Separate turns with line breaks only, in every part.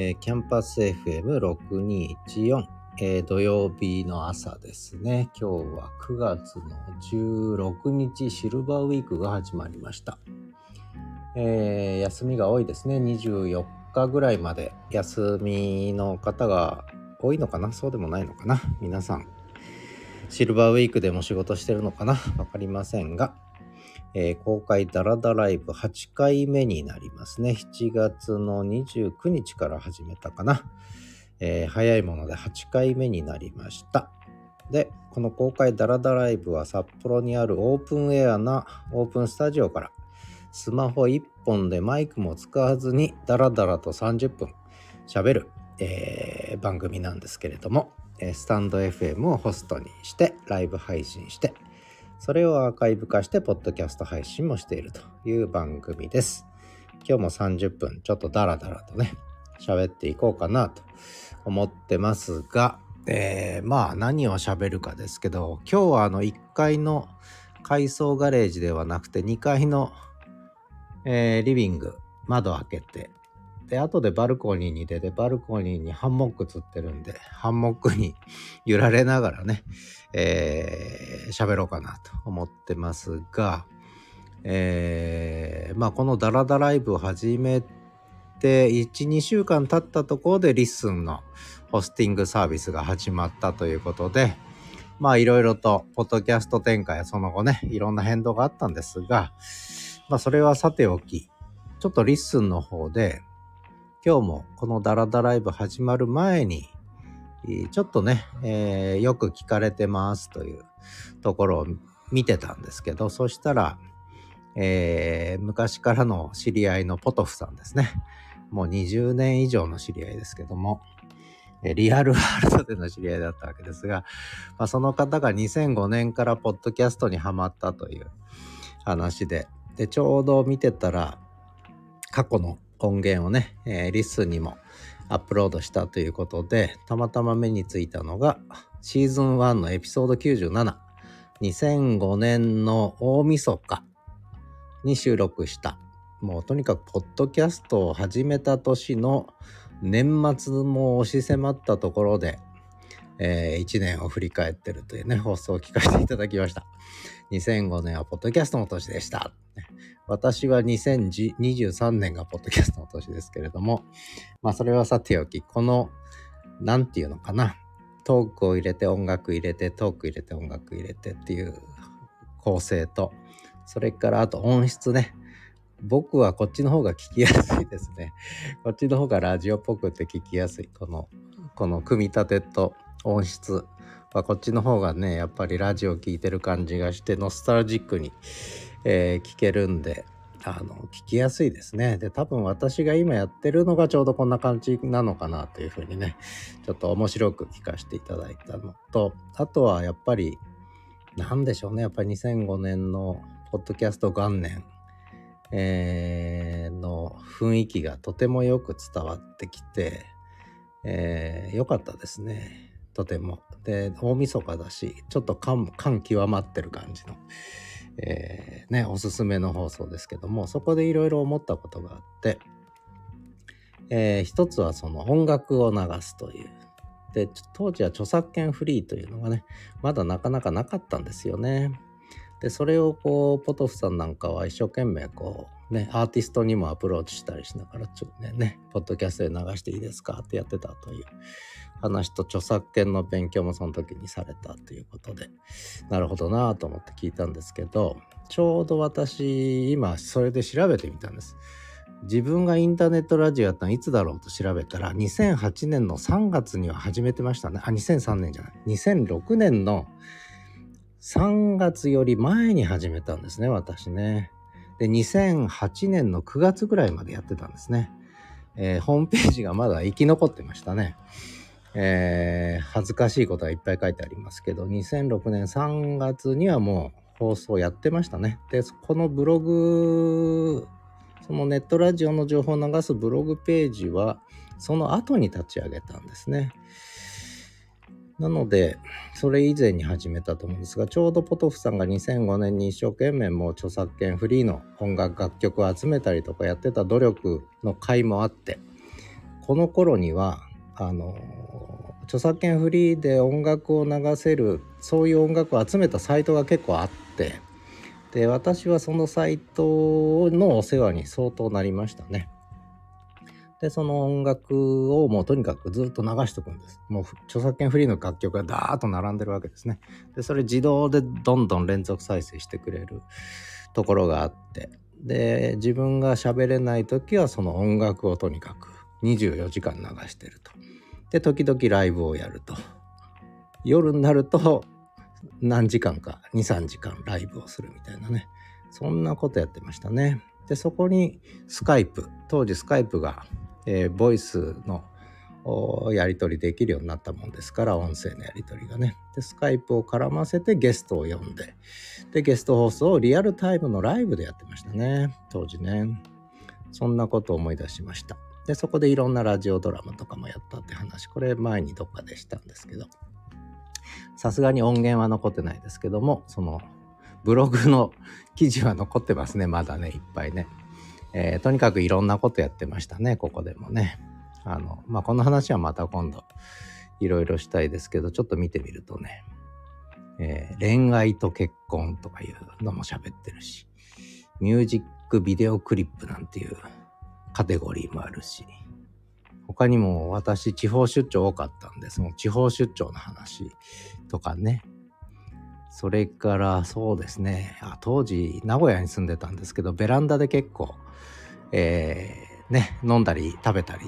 えー、キャンパス FM6214、えー、土曜日の朝ですね。今日は9月の16日シルバーウィークが始まりました。えー、休みが多いですね。24日ぐらいまで休みの方が多いのかな？そうでもないのかな？皆さん。シルバーウィークでも仕事してるのかな？わかりませんが、えー、公開ダラダライブ8回目になりますね。7月の29日から始めたかな。えー、早いもので8回目になりました。で、この公開ダラダライブは札幌にあるオープンエアなオープンスタジオからスマホ1本でマイクも使わずにダラダラと30分喋る、えー、番組なんですけれども、スタンド FM をホストにしてライブ配信してそれをアーカイブ化して、ポッドキャスト配信もしているという番組です。今日も30分、ちょっとダラダラとね、喋っていこうかなと思ってますが、えー、まあ何を喋るかですけど、今日はあの1階の改装ガレージではなくて2階の、えー、リビング、窓開けて、で、後でバルコニーに出て、バルコニーにハンモックつってるんで、ハンモックに揺られながらね、えー、喋ろうかなと思ってますが、えー、まあこのダラダライブを始めて1、2週間経ったところで LISTEN のホスティングサービスが始まったということで、まあいろいろと、ポッドキャスト展開やその後ね、いろんな変動があったんですが、まあそれはさておき、ちょっと LISTEN の方で、今日もこのダラダライブ始まる前に、ちょっとね、えー、よく聞かれてますというところを見てたんですけど、そしたら、えー、昔からの知り合いのポトフさんですね。もう20年以上の知り合いですけども、リアルワールドでの知り合いだったわけですが、まあ、その方が2005年からポッドキャストにハマったという話で、で、ちょうど見てたら、過去の音源をね、えー、リスにもアップロードしたということで、たまたま目についたのが、シーズン1のエピソード97、2005年の大晦日に収録した、もうとにかくポッドキャストを始めた年の年末も押し迫ったところで、えー、1年を振り返ってるというね、放送を聞かせていただきました。2005年はポッドキャストの年でした。私は2023年がポッドキャストの年ですけれども、まあそれはさておき、この、なんていうのかな、トークを入れて音楽入れて、トーク入れて音楽入れてっていう構成と、それからあと音質ね。僕はこっちの方が聞きやすいですね。こっちの方がラジオっぽくて聞きやすい。この、この組み立てと音質はこっちの方がね、やっぱりラジオ聴いてる感じがして、ノスタルジックにえー、けるんで、あの、聞きやすいですね。で、多分私が今やってるのがちょうどこんな感じなのかなというふうにね、ちょっと面白く聞かせていただいたのと、あとはやっぱり、なんでしょうね。やっぱり2005年のポッドキャスト元年、えー、の雰囲気がとてもよく伝わってきて、えー、よかったですね。とても。で、大晦日だし、ちょっと感極まってる感じの。えー、ね、おすすめの放送ですけども、そこでいろいろ思ったことがあって、えー、一つはその音楽を流すという。で、当時は著作権フリーというのがね、まだなかなかなかったんですよね。で、それをこう、ポトフさんなんかは一生懸命こう、ね、アーティストにもアプローチしたりしながら、ちょっとね、ね、ポッドキャストで流していいですかってやってたという話と著作権の勉強もその時にされたということで、なるほどなと思って聞いたんですけど、ちょうど私、今それで調べてみたんです。自分がインターネットラジオやったのいつだろうと調べたら、2008年の3月には始めてましたね。あ、2003年じゃない。2006年の3月より前に始めたんですね、私ね。で、2008年の9月ぐらいまでやってたんですね。えー、ホームページがまだ生き残ってましたね。えー、恥ずかしいことがいっぱい書いてありますけど、2006年3月にはもう放送やってましたね。で、このブログ、そのネットラジオの情報を流すブログページは、その後に立ち上げたんですね。なので、それ以前に始めたと思うんですが、ちょうどポトフさんが2005年に一生懸命もう著作権フリーの音楽楽曲を集めたりとかやってた努力の回もあって、この頃にはあの著作権フリーで音楽を流せるそういう音楽を集めたサイトが結構あってで私はそのサイトのお世話に相当なりましたね。で、その音楽をもうとにかくずっと流しておくんです。もう著作権フリーの楽曲がダーッと並んでるわけですね。で、それ自動でどんどん連続再生してくれるところがあって、で、自分が喋れない時はその音楽をとにかく24時間流してると。で、時々ライブをやると。夜になると何時間か、2、3時間ライブをするみたいなね。そんなことやってましたね。で、そこにスカイプ、当時スカイプがえー、ボイスのやり取りできるようになったもんですから音声のやり取りがね。でスカイプを絡ませてゲストを呼んで。でゲスト放送をリアルタイムのライブでやってましたね。当時ね。そんなことを思い出しました。でそこでいろんなラジオドラマとかもやったって話。これ前にどっかでしたんですけど。さすがに音源は残ってないですけどもそのブログの記事は残ってますね。まだねいっぱいね。えー、とにかくいろんなことやってましたね、ここでもね。あの、まあ、この話はまた今度いろいろしたいですけど、ちょっと見てみるとね、えー、恋愛と結婚とかいうのも喋ってるし、ミュージックビデオクリップなんていうカテゴリーもあるし、他にも私地方出張多かったんで、その地方出張の話とかね、それからそうですねあ当時名古屋に住んでたんですけどベランダで結構えー、ね、飲んだり食べたり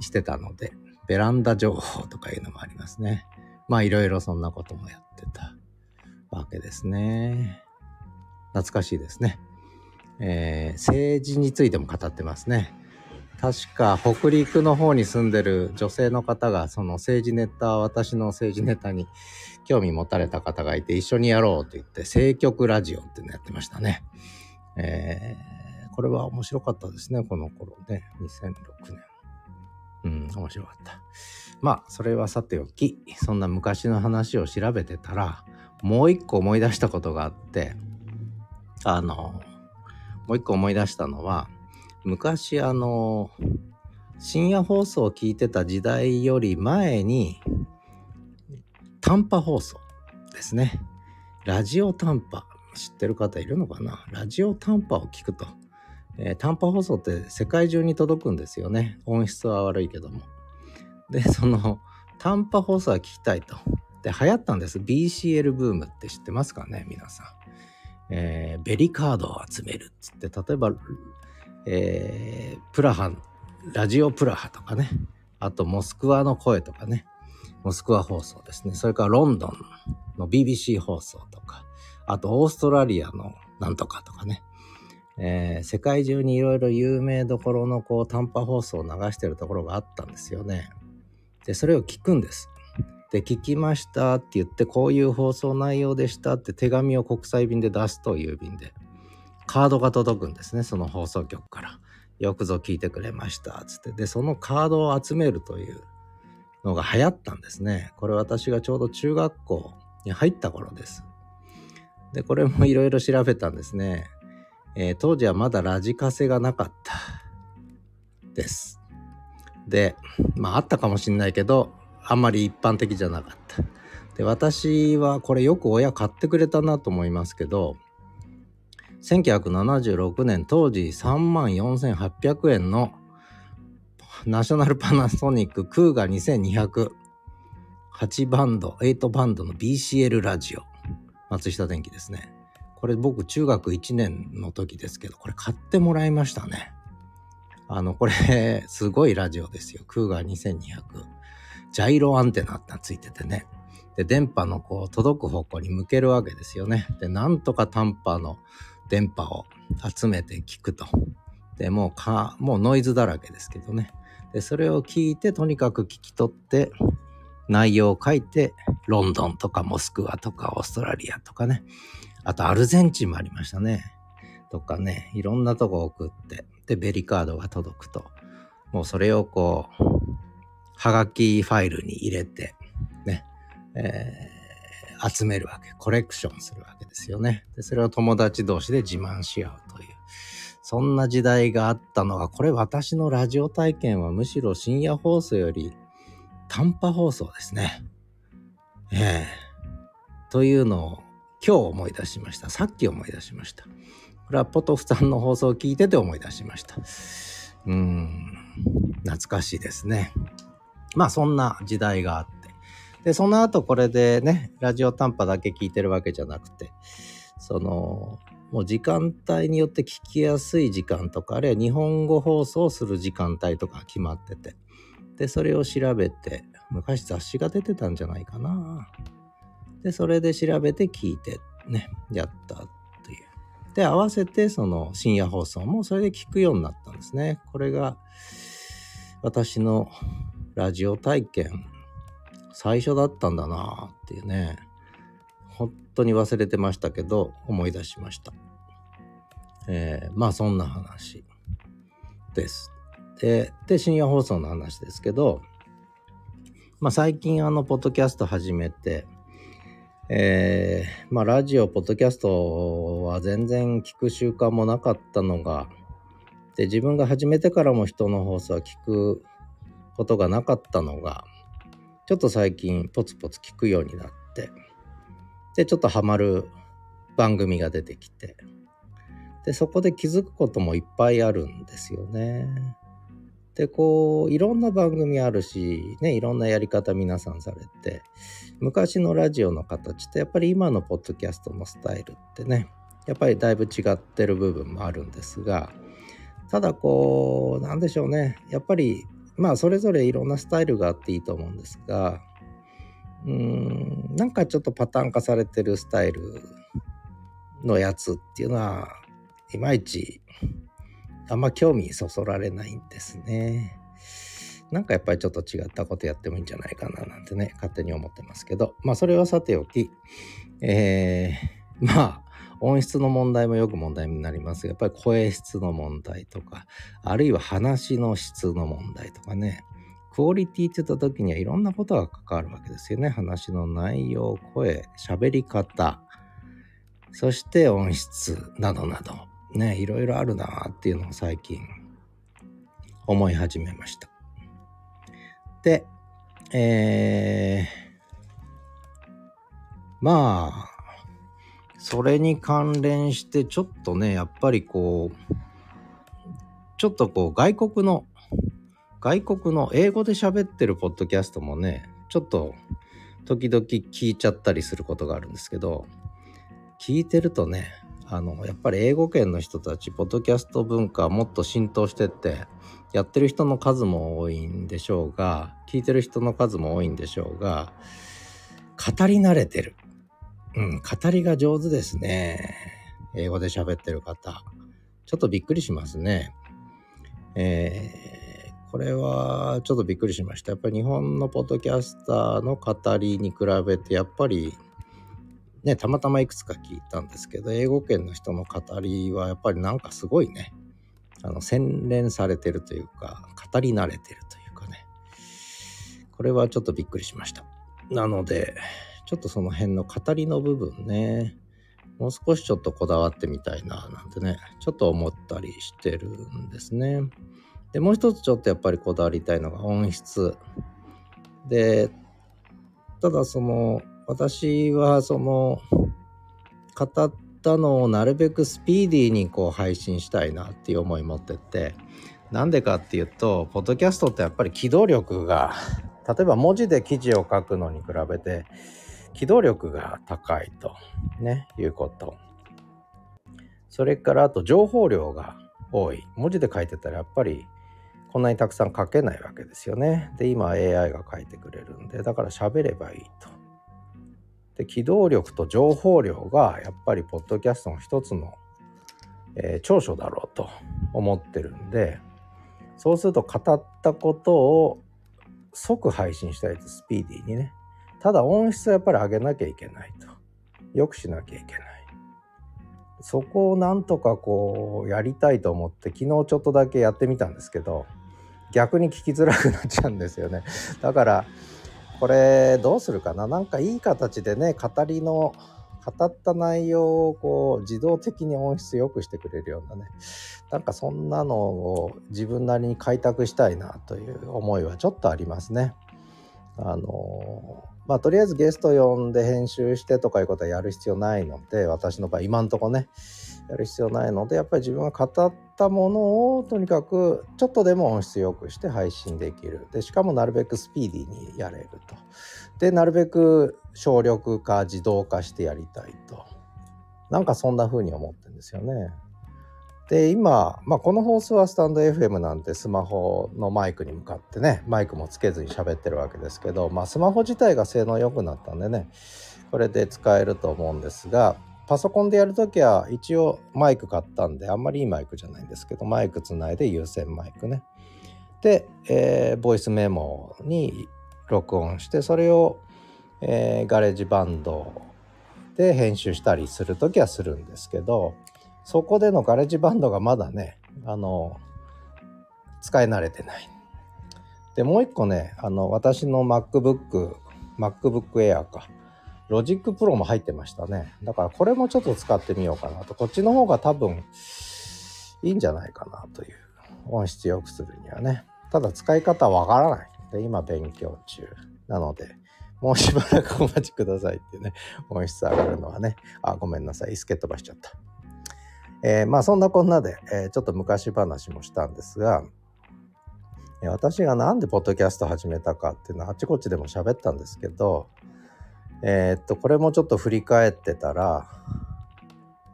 してたので、ベランダ情報とかいうのもありますね。まあいろいろそんなこともやってたわけですね。懐かしいですね。えー、政治についても語ってますね。確か北陸の方に住んでる女性の方がその政治ネタ、私の政治ネタに興味持たれた方がいて一緒にやろうと言って政局ラジオっていうのやってましたね。えーこれは面白かったですね、この頃ね。2006年。うん、面白かった。まあ、それはさておき、そんな昔の話を調べてたら、もう一個思い出したことがあって、あの、もう一個思い出したのは、昔あの、深夜放送を聞いてた時代より前に、短波放送ですね。ラジオ短波。知ってる方いるのかな？ラジオ短波を聞くと。えー、短波放送って世界中に届くんですよね。音質は悪いけども。で、その短波放送は聞きたいと。で、流行ったんです。BCL ブームって知ってますかね、皆さん。えー、ベリカードを集めるっつって、例えば、えー、プラハ、ラジオプラハとかね。あと、モスクワの声とかね。モスクワ放送ですね。それからロンドンの BBC 放送とか。あと、オーストラリアのなんとかとかね。えー、世界中にいろいろ有名どころのこう短波放送を流してるところがあったんですよね。で、それを聞くんです。で、聞きましたって言って、こういう放送内容でしたって手紙を国際便で出すと郵便で。カードが届くんですね、その放送局から。よくぞ聞いてくれました、つって。で、そのカードを集めるというのが流行ったんですね。これ私がちょうど中学校に入った頃です。で、これもいろいろ調べたんですね。えー、当時はまだラジカセがなかったです。で、まああったかもしんないけど、あんまり一般的じゃなかった。で、私はこれよく親買ってくれたなと思いますけど、1976年当時3万4800円のナショナルパナソニッククーガ2200 8バンド、8バンドの BCL ラジオ。松下電器ですね。これ僕中学1年の時ですけど、これ買ってもらいましたね。あの、これ、すごいラジオですよ。クーガー2200。ジャイロアンテナってついててね。で、電波のこう、届く方向に向けるわけですよね。で、なんとか短波の電波を集めて聞くと。で、もうか、もうノイズだらけですけどね。で、それを聞いて、とにかく聞き取って、内容を書いて、ロンドンとかモスクワとかオーストラリアとかね、あとアルゼンチンもありましたね。とかね、いろんなとこ送って、で、ベリカードが届くと。もうそれをこう、はがきファイルに入れて、ね、えー、集めるわけ。コレクションするわけですよね。で、それを友達同士で自慢し合うという。そんな時代があったのが、これ私のラジオ体験はむしろ深夜放送より短波放送ですね。ええというのを今日思い出しました。さっき思い出しました。これはポトフさんの放送を聞いてて思い出しました。うん、懐かしいですね。まあそんな時代があって。で、その後これでね、ラジオ短波だけ聞いてるわけじゃなくて、その、もう時間帯によって聞きやすい時間とか、あるいは日本語放送する時間帯とか決まってて、で、それを調べて、昔雑誌が出てたんじゃないかな。で、それで調べて聞いてね、やったという。で、合わせてその深夜放送もそれで聞くようになったんですね。これが私のラジオ体験最初だったんだなっていうね。本当に忘れてましたけど、思い出しました。えー、まあそんな話です。で、で、深夜放送の話ですけど、まあ最近あの、ポッドキャスト始めて、えー、まあラジオ、ポッドキャストは全然聞く習慣もなかったのが、で、自分が始めてからも人の放送は聞くことがなかったのが、ちょっと最近ポツポツ聞くようになって、で、ちょっとハマる番組が出てきて、で、そこで気づくこともいっぱいあるんですよね。で、こう、いろんな番組あるし、ね、いろんなやり方皆さんされて、昔のラジオの形とやっぱり今のポッドキャストのスタイルってね、やっぱりだいぶ違ってる部分もあるんですが、ただこう、なんでしょうね。やっぱり、まあそれぞれいろんなスタイルがあっていいと思うんですが、うーん、なんかちょっとパターン化されてるスタイルのやつっていうのは、いまいちあんま興味そそられないんですね。なんかやっぱりちょっと違ったことやってもいいんじゃないかななんてね、勝手に思ってますけど、まあそれはさておき、えー、まあ、音質の問題もよく問題になります、やっぱり声質の問題とか、あるいは話の質の問題とかね、クオリティって言った時にはいろんなことが関わるわけですよね。話の内容、声、喋り方、そして音質などなど、ね、いろいろあるなっていうのを最近思い始めました。で、えー、まあ、それに関連してちょっとね、やっぱりこう、ちょっとこう外国の、外国の英語で喋ってるポッドキャストもね、ちょっと時々聞いちゃったりすることがあるんですけど、聞いてるとね、あの、やっぱり英語圏の人たち、ポッドキャスト文化もっと浸透してって、やってる人の数も多いんでしょうが、聞いてる人の数も多いんでしょうが、語り慣れてる。語りが上手ですね。英語で喋ってる方。ちょっとびっくりしますね。えー、これはちょっとびっくりしました。やっぱり日本のポッドキャスターの語りに比べて、やっぱりね、たまたまいくつか聞いたんですけど、英語圏の人の語りはやっぱりなんかすごいね、あの、洗練されてるというか、語り慣れてるというかね、これはちょっとびっくりしました。なので、ちょっとその辺の語りの部分ね、もう少しちょっとこだわってみたいな、なんてね、ちょっと思ったりしてるんですね。で、もう一つちょっとやっぱりこだわりたいのが音質。で、ただその、私はその語ったのをなるべくスピーディーにこう配信したいなっていう思い持っててなんでかっていうとポッドキャストってやっぱり機動力が例えば文字で記事を書くのに比べて機動力が高いとねいうこと。それからあと情報量が多い。文字で書いてたらやっぱりこんなにたくさん書けないわけですよね。で今 AI が書いてくれるんでだから喋ればいいと。で機動力と情報量がやっぱりポッドキャストの一つの、えー、長所だろうと思ってるんでそうすると語ったことを即配信したいとスピーディーにね。ただ音質はやっぱり上げなきゃいけないと。よくしなきゃいけない。そこをなんとかこうやりたいと思って昨日ちょっとだけやってみたんですけど逆に聞きづらくなっちゃうんですよね。だからこれどうするかな？なんかいい形でね語りの語った内容をこう自動的に音質良くしてくれるようなね。なんかそんなのを自分なりに開拓したいなという思いはちょっとありますね。あのまあとりあえずゲスト呼んで編集してとかいうことはやる必要ないので私の場合今んとこねやる必要ないのでやっぱり自分が語ったものをとにかくちょっとでも音質良くして配信できる。でしかもなるべくスピーディーにやれると。でなるべく省力化自動化してやりたいと。なんかそんな風に思ってるんですよね。で今、まあ、この放送はスタンド FM なんてスマホのマイクに向かってねマイクもつけずに喋ってるわけですけど、まあ、スマホ自体が性能良くなったんでねこれで使えると思うんですがパソコンでやるときは一応マイク買ったんであんまりいいマイクじゃないんですけどマイクつないで有線マイクね。で、えー、ボイスメモに録音してそれを、えー、 GarageBand で編集したりするときはするんですけどそこでの GarageBand がまだねあの使い慣れてないでもう一個ねあの私の MacBook MacBook Air か Logic Pro も入ってましたね。だからこれもちょっと使ってみようかなと。こっちの方が多分いいんじゃないかなという。音質良くするにはね。ただ使い方わからない。で、今勉強中。なので、もうしばらくお待ちくださいってね。音質上がるのはね。あ、ごめんなさい。椅子蹴飛ばしちゃった。えー、まあそんなこんなで、えー、ちょっと昔話もしたんですが、私がなんでポッドキャスト始めたかっていうのはあちこちでも喋ったんですけど、えー、っとこれもちょっと振り返ってたら、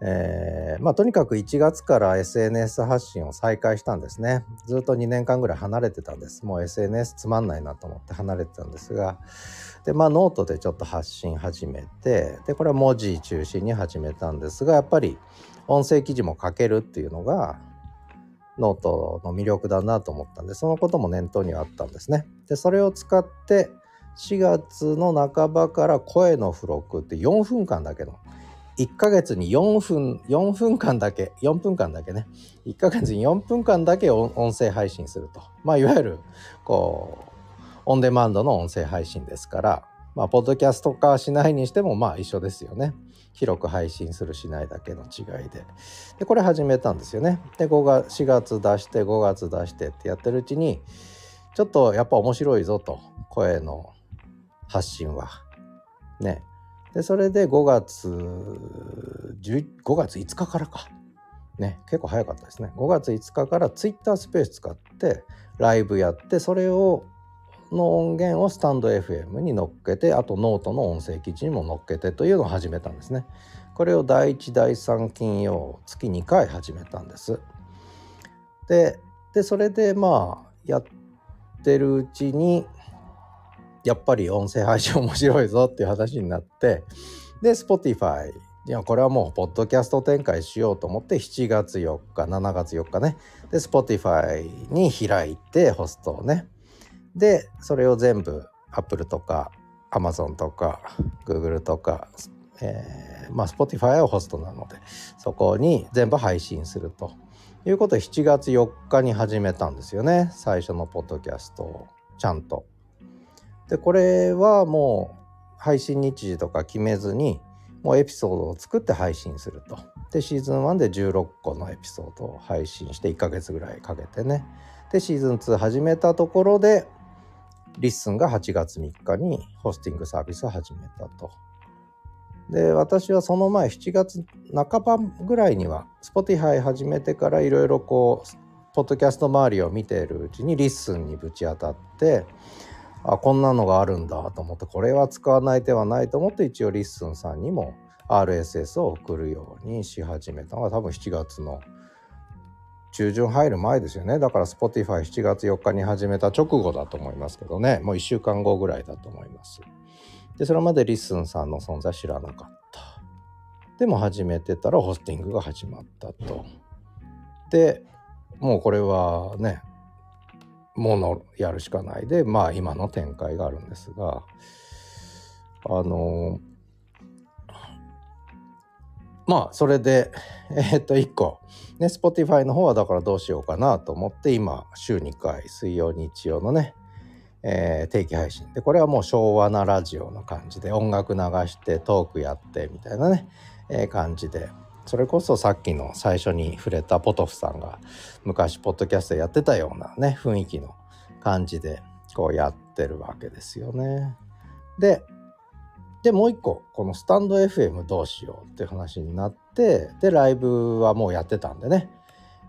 えー、まあとにかく1月から SNS 発信を再開したんですね。ずっと2年間ぐらい離れてたんです。もう SNS つまんないなと思って離れてたんですがでまあノートでちょっと発信始めてでこれは文字中心に始めたんですがやっぱり音声記事も書けるっていうのがノートの魅力だなと思ったんでそのことも念頭にはあったんですね。でそれを使って4月の半ばから声の付録って4分間だけの1ヶ月に4分4分間だけ4分間だけね。1ヶ月に4分間だけ音声配信すると。まあいわゆるこうオンデマンドの音声配信ですからまあポッドキャスト化しないにしてもまあ一緒ですよね。広く配信するしないだけの違いででこれ始めたんですよねで5月4月出して5月出してってやってるうちにちょっとやっぱ面白いぞと声の発信は。ね。で、それで5月、5月5日からか。ね、結構早かったですね。5月5日からツイッタースペース使ってライブやって、それをの音源をスタンド FM に乗っけて、あとノートの音声記事にも乗っけてというのを始めたんですね。これを第1、第3金曜、月2回始めたんです。で、でそれでまあ、やってるうちに、やっぱり音声配信面白いぞっていう話になってで Spotify いやこれはもうポッドキャスト展開しようと思って7月4日7月4日ねで Spotify に開いてホストをねでそれを全部 Apple とか Amazon とか Google とか、えー、まあ Spotify はホストなのでそこに全部配信するということで7月4日に始めたんですよね最初のポッドキャストをちゃんと。でこれはもう配信日時とか決めずにもうエピソードを作って配信すると。でシーズン1で16個のエピソードを配信して1ヶ月ぐらいかけてね。でシーズン2始めたところで LISTEN が8月3日にホスティングサービスを始めたと。で私はその前7月半ばぐらいには Spotify 始めてからいろいろこうポッドキャスト周りを見ているうちに LISTEN にぶち当たってあこんなのがあるんだと思ってこれは使わない手はないと思って一応 LISTEN さんにも RSS を送るようにし始めたのが多分7月の中旬入る前ですよね。だから Spotify7 月4日に始めた直後だと思いますけどね。もう1週間後ぐらいだと思います。でそれまで LISTENさんの存在知らなかった。でも始めてたらホスティングが始まったと。でもうこれはねものやるしかないでまあ今の展開があるんですがあのまあそれでえー、っと1個。ね Spotify の方はだからどうしようかなと思って今週2回水曜日曜のねえー、定期配信。でこれはもう昭和なラジオの感じで音楽流してトークやってみたいなね、えー、感じで。それこそさっきの最初に触れたポトフさんが昔ポッドキャストやってたようなね雰囲気の感じでこうやってるわけですよね。ででもう一個このスタンド FM どうしようって話になってでライブはもうやってたんでね、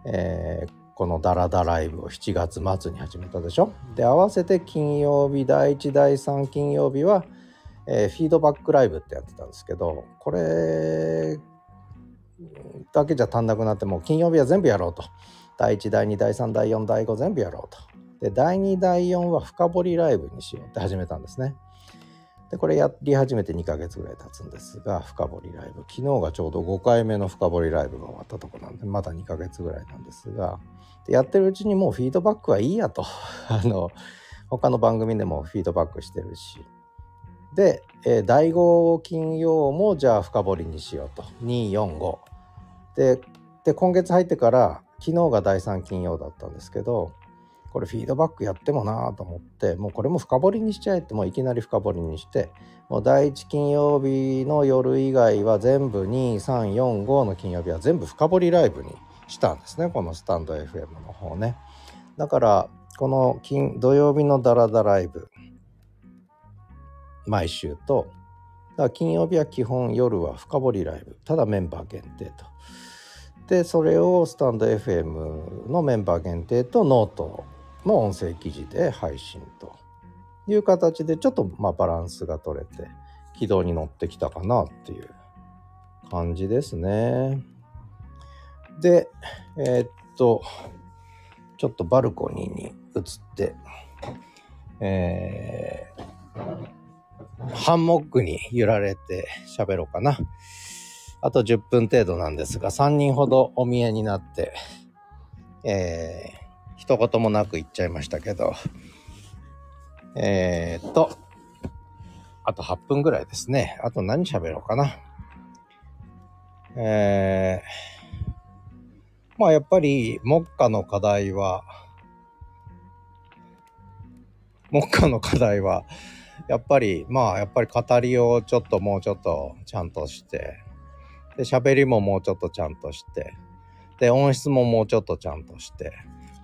えー、このダラダライブを7月末に始めたでしょ。で合わせて金曜日第1第3金曜日は、えー、フィードバックライブってやってたんですけどこれだけじゃ足んなくなってもう金曜日は全部やろうと。第1第2第3第4第5全部やろうと。で第2第4は深掘りライブにしようって始めたんですね。でこれやり始めて2ヶ月ぐらい経つんですが深掘りライブ。昨日がちょうど5回目の深掘りライブが終わったとこなんでまだ2ヶ月ぐらいなんですがでやってるうちにもうフィードバックはいいやと。あの他の番組でもフィードバックしてるし。で、えー、第5金曜もじゃあ深掘りにしようと。245でで今月入ってから昨日が第3金曜だったんですけどこれフィードバックやってもなと思ってもうこれも深掘りにしちゃえってもういきなり深掘りにしてもう第1金曜日の夜以外は全部2345の金曜日は全部深掘りライブにしたんですねこのスタンド FM の方ね。だからこの金土曜日のダラダライブ毎週と金曜日は基本夜は深掘りライブただメンバー限定と。でそれをスタンド FM のメンバー限定とノートの音声記事で配信という形でちょっとまあバランスが取れて軌道に乗ってきたかなっていう感じですね。で、えー、っと、ちょっとバルコニーに移って、えー、ハンモックに揺られて喋ろうかな。あと10分程度なんですが、3人ほどお見えになって、えー、一言もなく言っちゃいましたけど、えー、っと、あと8分ぐらいですね。あと何喋ろうかな。えー、まあやっぱり、目下の課題は、目下の課題は、やっぱり、まあやっぱり語りをちょっともうちょっとちゃんとして、で、喋りももうちょっとちゃんとして、で、音質ももうちょっとちゃんとして、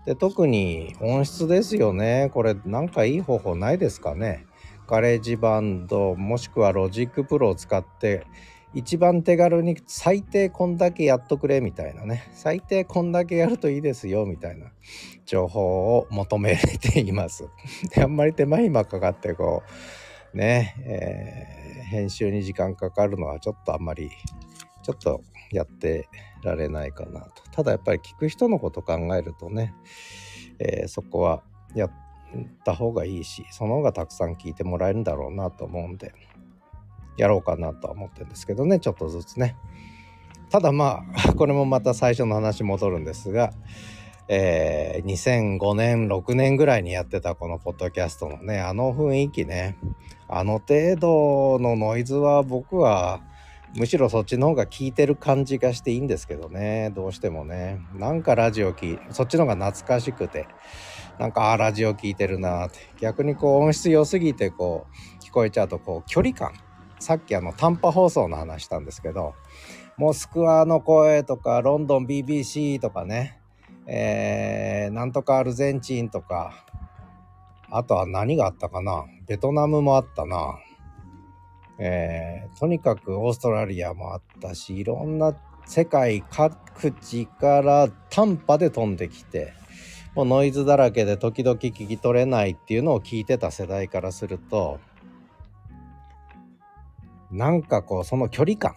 で、特に音質ですよね。これなんかいい方法ないですかね。GarageBand もしくは Logic Pro を使って一番手軽に最低こんだけやっとくれみたいなね最低こんだけやるといいですよみたいな情報を求めていますであんまり手間暇かかってこうね、えー、編集に時間かかるのはちょっとあんまりちょっとやってられないかなと。ただやっぱり聞く人のこと考えるとね、えー、そこはやった方がいいしその方がたくさん聞いてもらえるんだろうなと思うんでやろうかなとは思ってるんですけどねちょっとずつね。ただまあ これもまた最初の話戻るんですがえー、2005年6年ぐらいにやってたこのポッドキャストのねあの雰囲気ねあの程度のノイズは僕はむしろそっちの方が効いてる感じがしていいんですけどね。どうしてもね。なんかラジオ聞いそっちの方が懐かしくて。なんかあラジオ聞いてるなって。逆にこう音質良すぎてこう聞こえちゃうとこう距離感。さっきあの短波放送の話したんですけどモスクワの声とかロンドン BBC とかね。えー、なんとかアルゼンチンとか。あとは何があったかな。ベトナムもあったな。えー、とにかくオーストラリアもあったしいろんな世界各地から短波で飛んできてもうノイズだらけで時々聞き取れないっていうのを聞いてた世代からするとなんかこうその距離感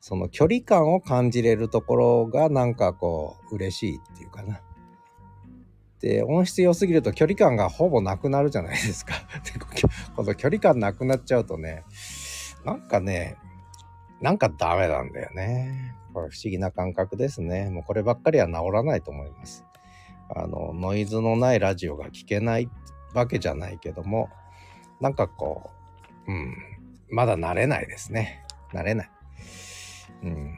その距離感を感じれるところがなんかこう嬉しいっていうかな。で音質良すぎると距離感がほぼなくなるじゃないですか。この距離感なくなっちゃうとねなんかねなんかダメなんだよね。これ不思議な感覚ですね。もうこればっかりは治らないと思います。あのノイズのないラジオが聞けないわけじゃないけどもなんかこううんまだ慣れないですね。慣れない。うん。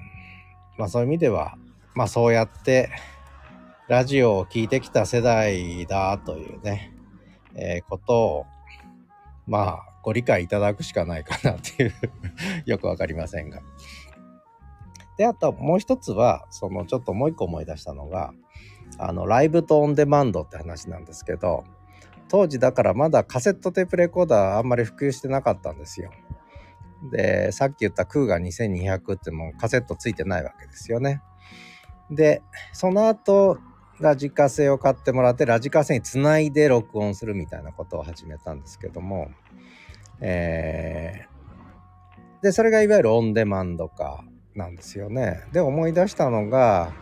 まあそういう意味ではまあそうやってラジオを聴いてきた世代だというね、えー、ことを、まあ、ご理解いただくしかないかなっていう よくわかりませんが。で、あともう一つは、そのちょっともう一個思い出したのが、あの、ライブとオンデマンドって話なんですけど、当時だからまだカセットテープレコーダーあんまり普及してなかったんですよ。で、さっき言ったクーガ2200ってもうカセットついてないわけですよね。で、その後、ラジカセを買ってもらってラジカセにつないで録音するみたいなことを始めたんですけども、えー、でそれがいわゆるオンデマンド化なんですよね。で思い出したのが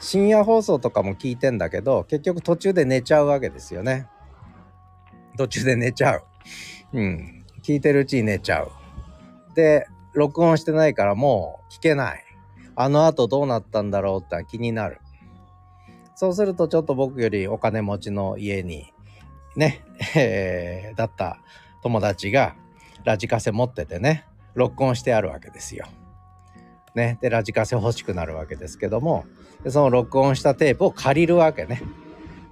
深夜放送とかも聞いてんだけど結局途中で寝ちゃうわけですよね。途中で寝ちゃう。うん。聞いてるうちに寝ちゃう。で録音してないからもう聞けない。あの後どうなったんだろうって気になる。そうするとちょっと僕よりお金持ちの家にね、えー、だった友達がラジカセ持っててね、録音してあるわけですよ。ね、で、ラジカセ欲しくなるわけですけども、でその録音したテープを借りるわけね。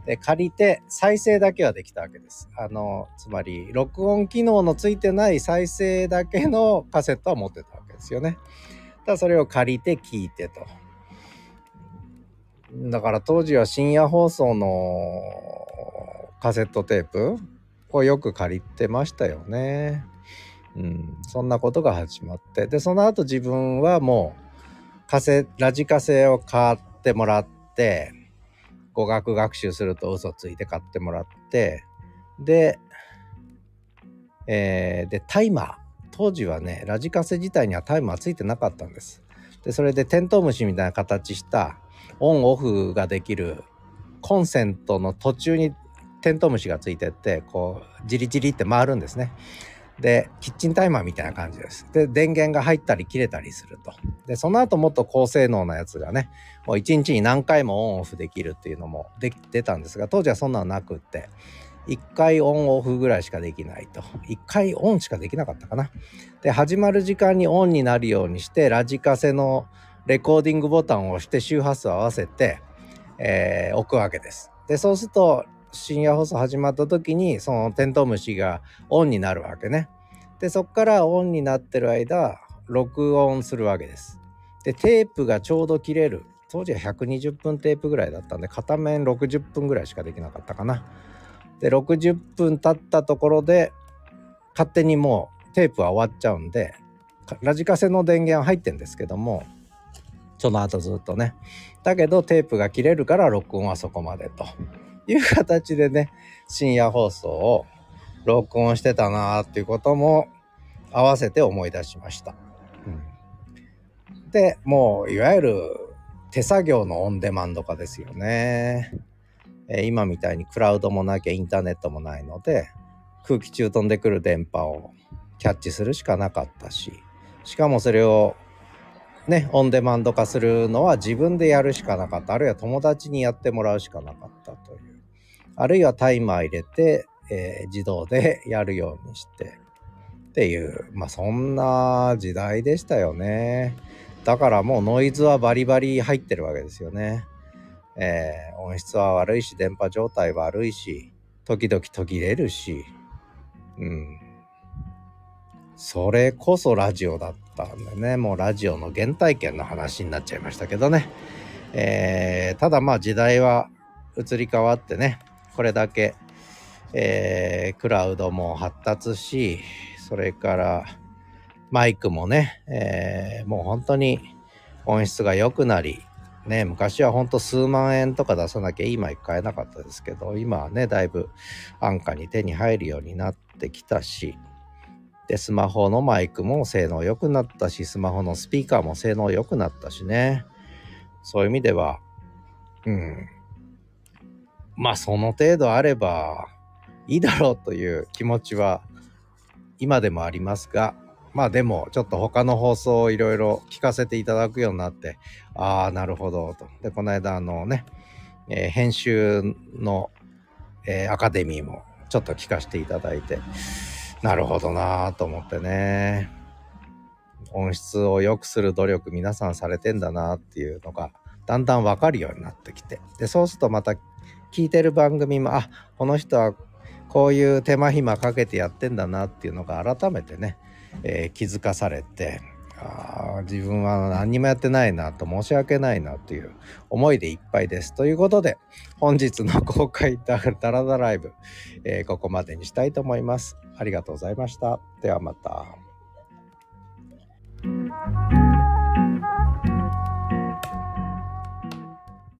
で、借りて再生だけはできたわけです。あの、つまり、録音機能のついてない再生だけのカセットは持ってたわけですよね。ただそれを借りて聞いてと。だから当時は深夜放送のカセットテープをよく借りてましたよね。うん、そんなことが始まってでその後自分はもうカセラジカセを買ってもらって語学学習すると嘘ついて買ってもらってで、えー、でタイマー当時はねラジカセ自体にはタイマーついてなかったんです。でそれでテントウムシみたいな形したオンオフができるコンセントの途中にテントウムシがついてってこうジリジリって回るんですね。でキッチンタイマーみたいな感じです。で電源が入ったり切れたりすると。でその後もっと高性能なやつがねもう1日に何回もオンオフできるっていうのもで出たんですが当時はそんなのなくって1回オンオフぐらいしかできないと1回オンしかできなかったかな。で始まる時間にオンになるようにしてラジカセのレコーディングボタンを押して周波数を合わせて、えー、置くわけです。でそうすると深夜放送始まった時にそのテントウムシがオンになるわけね。でそこからオンになってる間録音するわけです。でテープがちょうど切れる当時は120分テープぐらいだったんで片面60分ぐらいしかできなかったかな。で60分経ったところで勝手にもうテープは終わっちゃうんでラジカセの電源は入ってんですけどもその後ずっとね。だけどテープが切れるから録音はそこまでという形でね、深夜放送を録音してたなーっていうことも合わせて思い出しました。うん、で、もういわゆる手作業のオンデマンド化ですよね。えー、今みたいにクラウドもなきゃインターネットもないので空気中飛んでくる電波をキャッチするしかなかったししかもそれをね、オンデマンド化するのは自分でやるしかなかった。あるいは友達にやってもらうしかなかった。あるいはタイマー入れて、えー、自動でやるようにしてっていう、まあそんな時代でしたよね。だからもうノイズはバリバリ入ってるわけですよね。えー、音質は悪いし、電波状態悪いし、時々途切れるし、うん。それこそラジオだったんでね、もうラジオの原体験の話になっちゃいましたけどね。えー、ただまあ時代は移り変わってね、これだけ、えー、クラウドも発達し、それからマイクもね、えー、もう本当に音質が良くなり、ね、昔は本当数万円とか出さなきゃいいマイク買えなかったですけど、今はね、だいぶ安価に手に入るようになってきたし、で、スマホのマイクも性能良くなったし、スマホのスピーカーも性能良くなったしね。そういう意味では、うん。まあ、その程度あればいいだろうという気持ちは今でもありますが、まあでもちょっと他の放送をいろいろ聞かせていただくようになって、ああ、なるほどと。で、この間あのね、えー、編集の、えー、アカデミーもちょっと聞かせていただいて、なるほどなと思ってね。音質を良くする努力皆さんされてんだなっていうのがだんだんわかるようになってきて。で、そうするとまた聞いてる番組もあこの人はこういう手間暇かけてやってんだなっていうのが改めてね、えー、気づかされてあ自分は何にもやってないなと申し訳ないなという思いでいっぱいです。ということで本日の公開ダラダライブ、えー、ここまでにしたいと思います。ありがとうございました。ではまた。